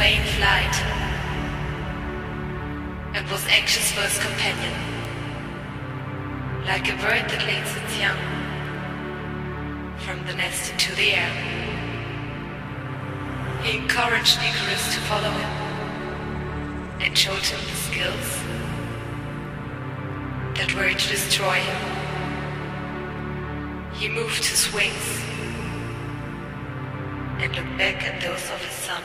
away in flight and was anxious for his companion, like a bird that leads its young from the nest into the air. He encouraged Icarus to follow him and showed him the skills that were to destroy him. He moved his wings and looked back at those of his son.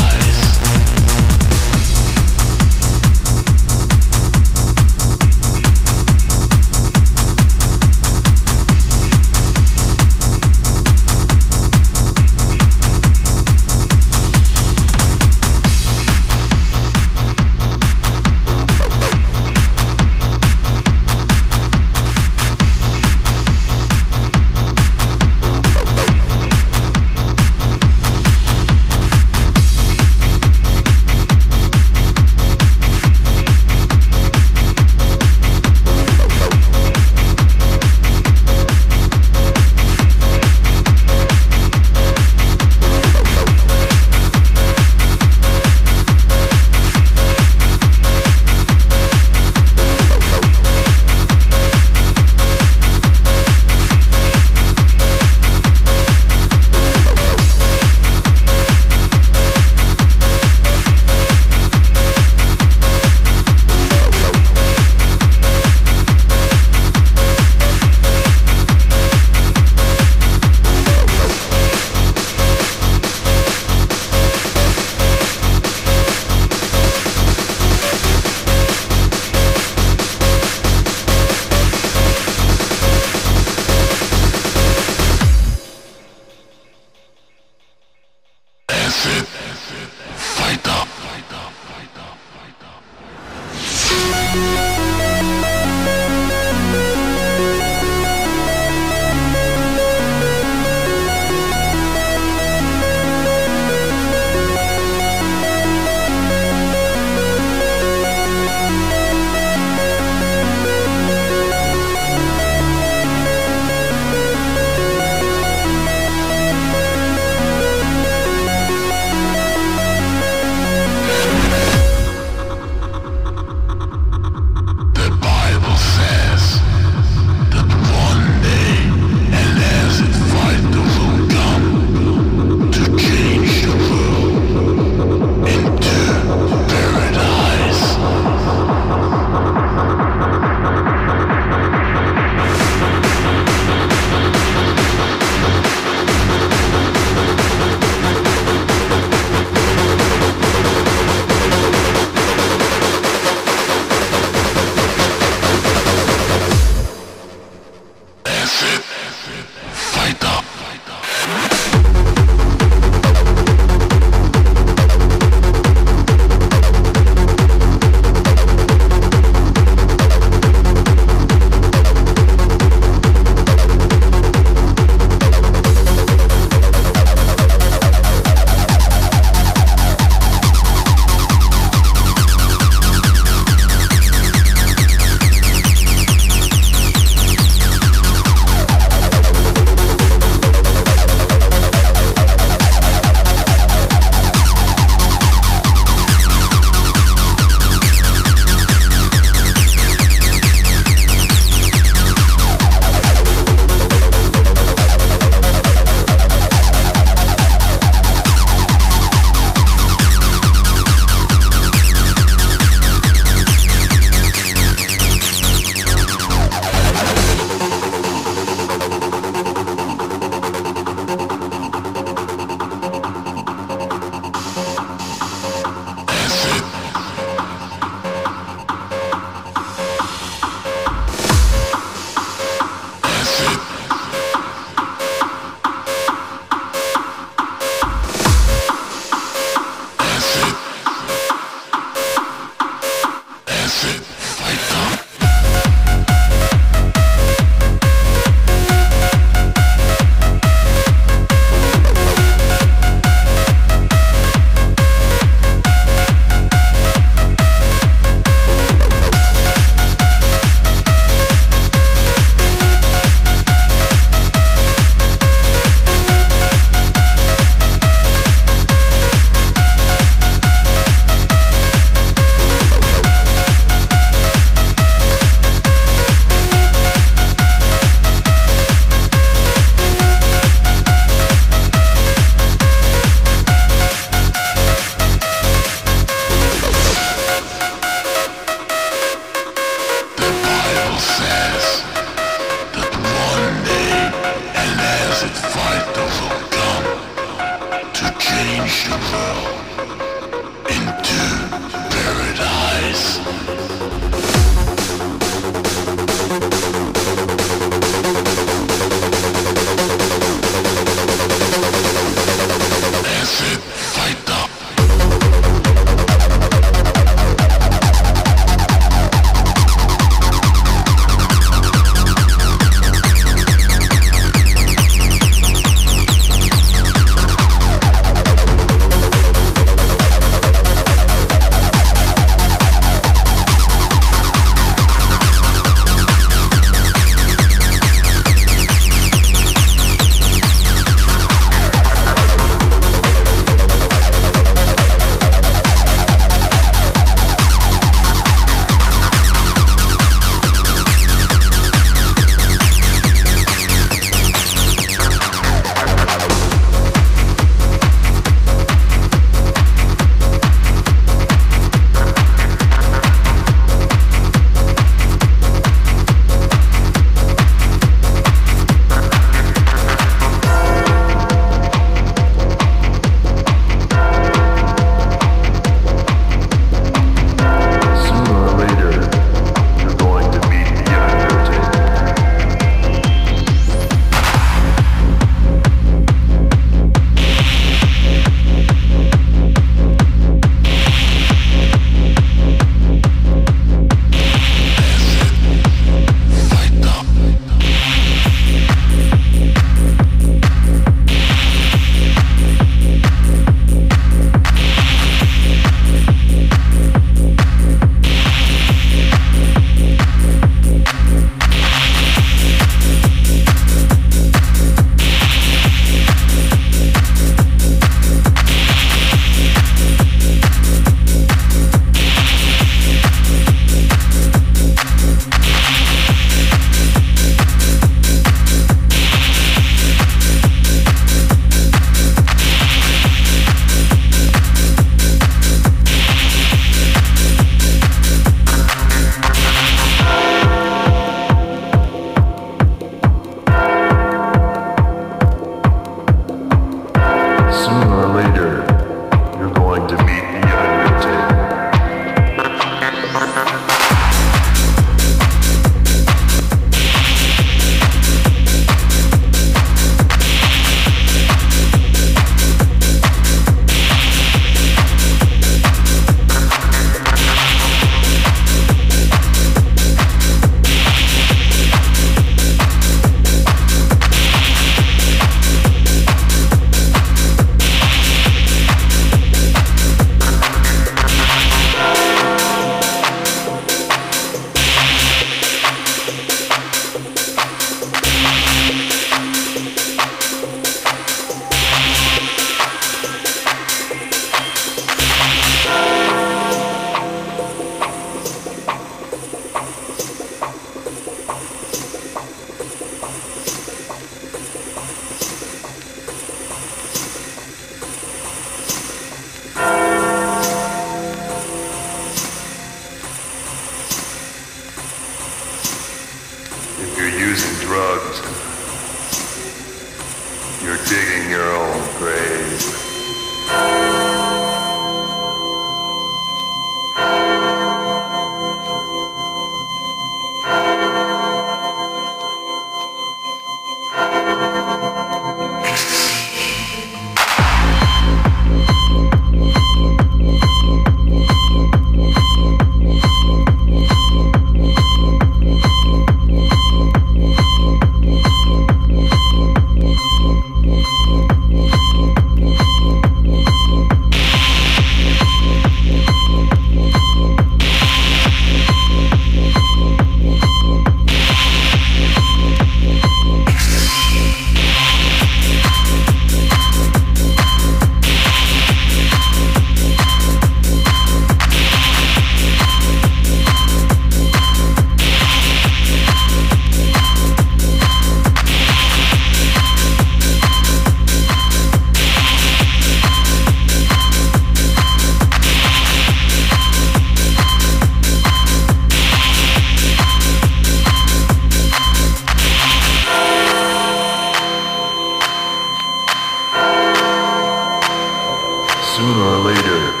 soon or later.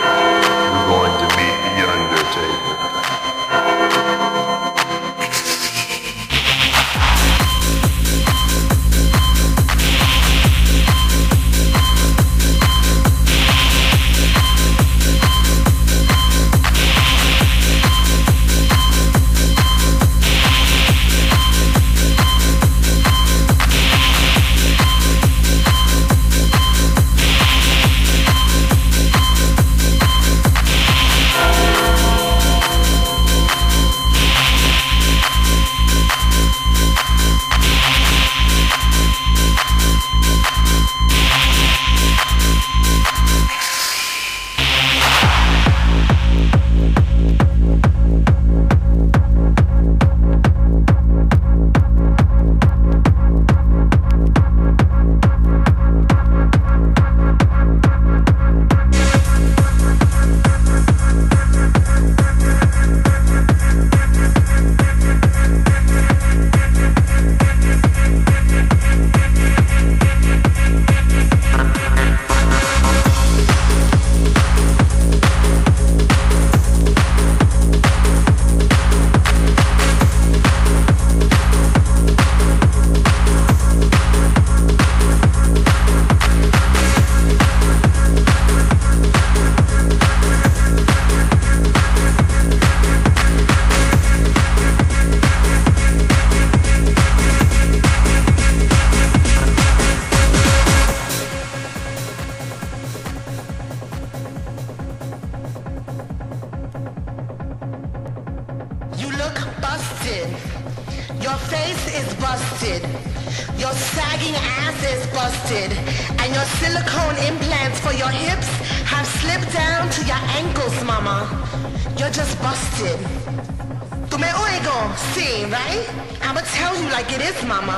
look busted. Your face is busted. Your sagging ass is busted. And your silicone implants for your hips have slipped down to your ankles, mama. You're just busted. Tu me oigo? See, right? I'ma tell you like it is, mama.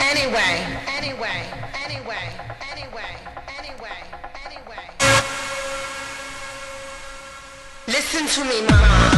Anyway, anyway, anyway, anyway, anyway, anyway. Listen to me, mama.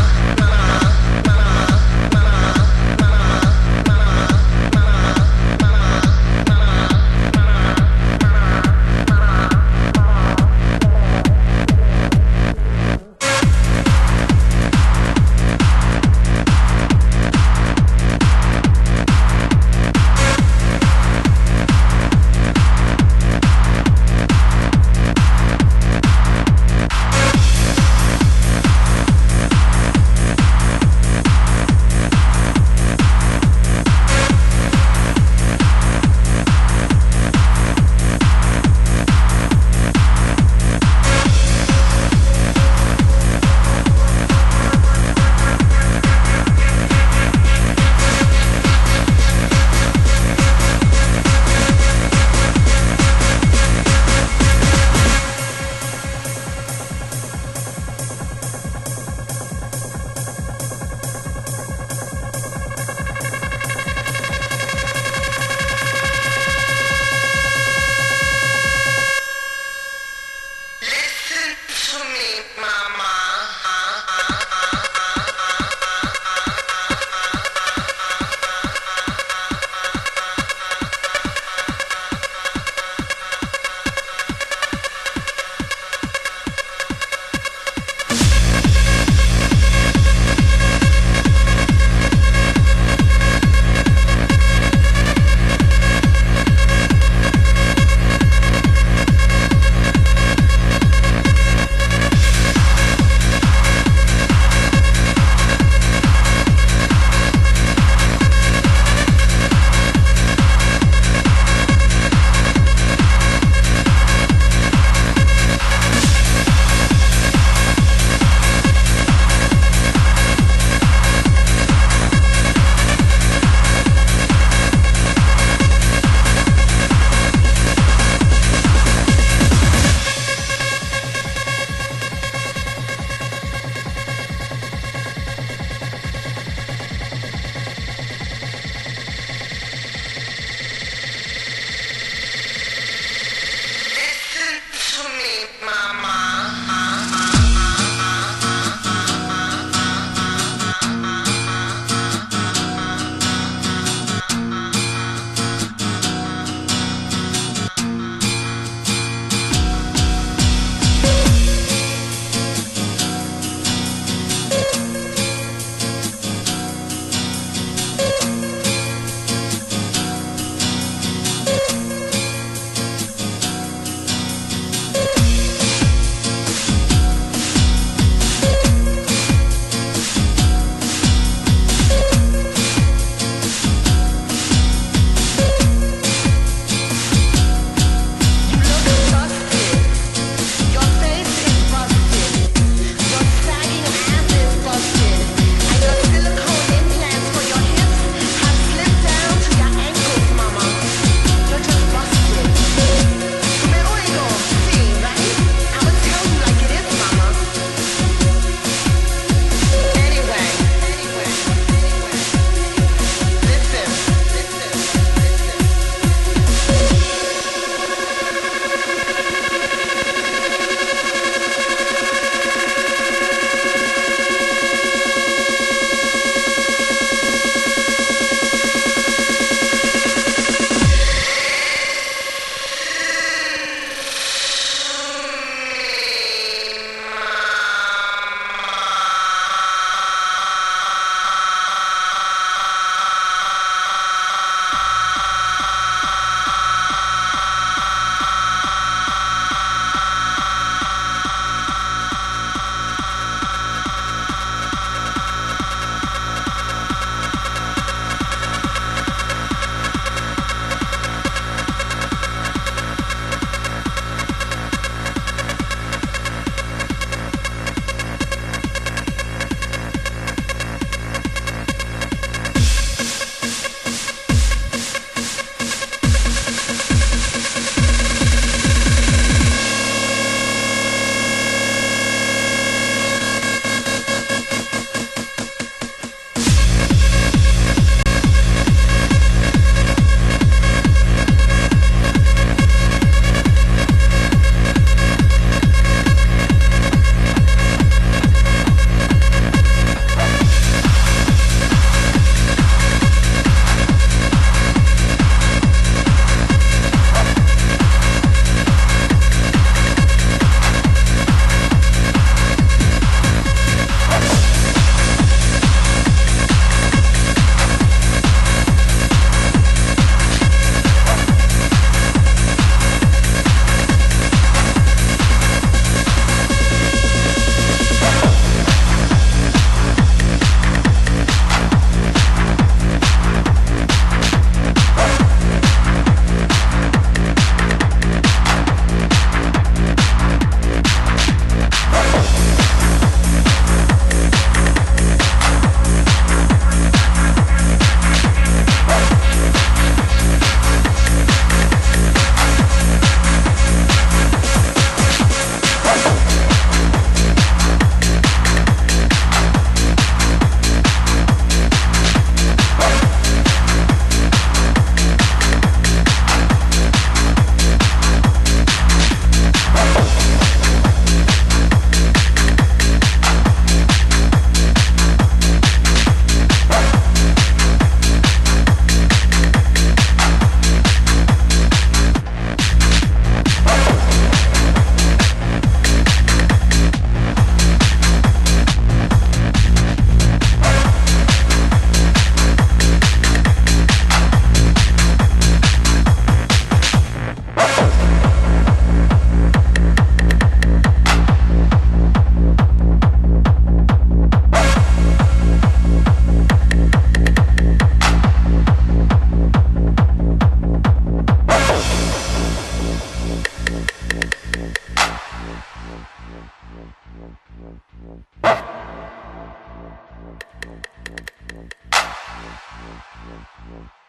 Yeah.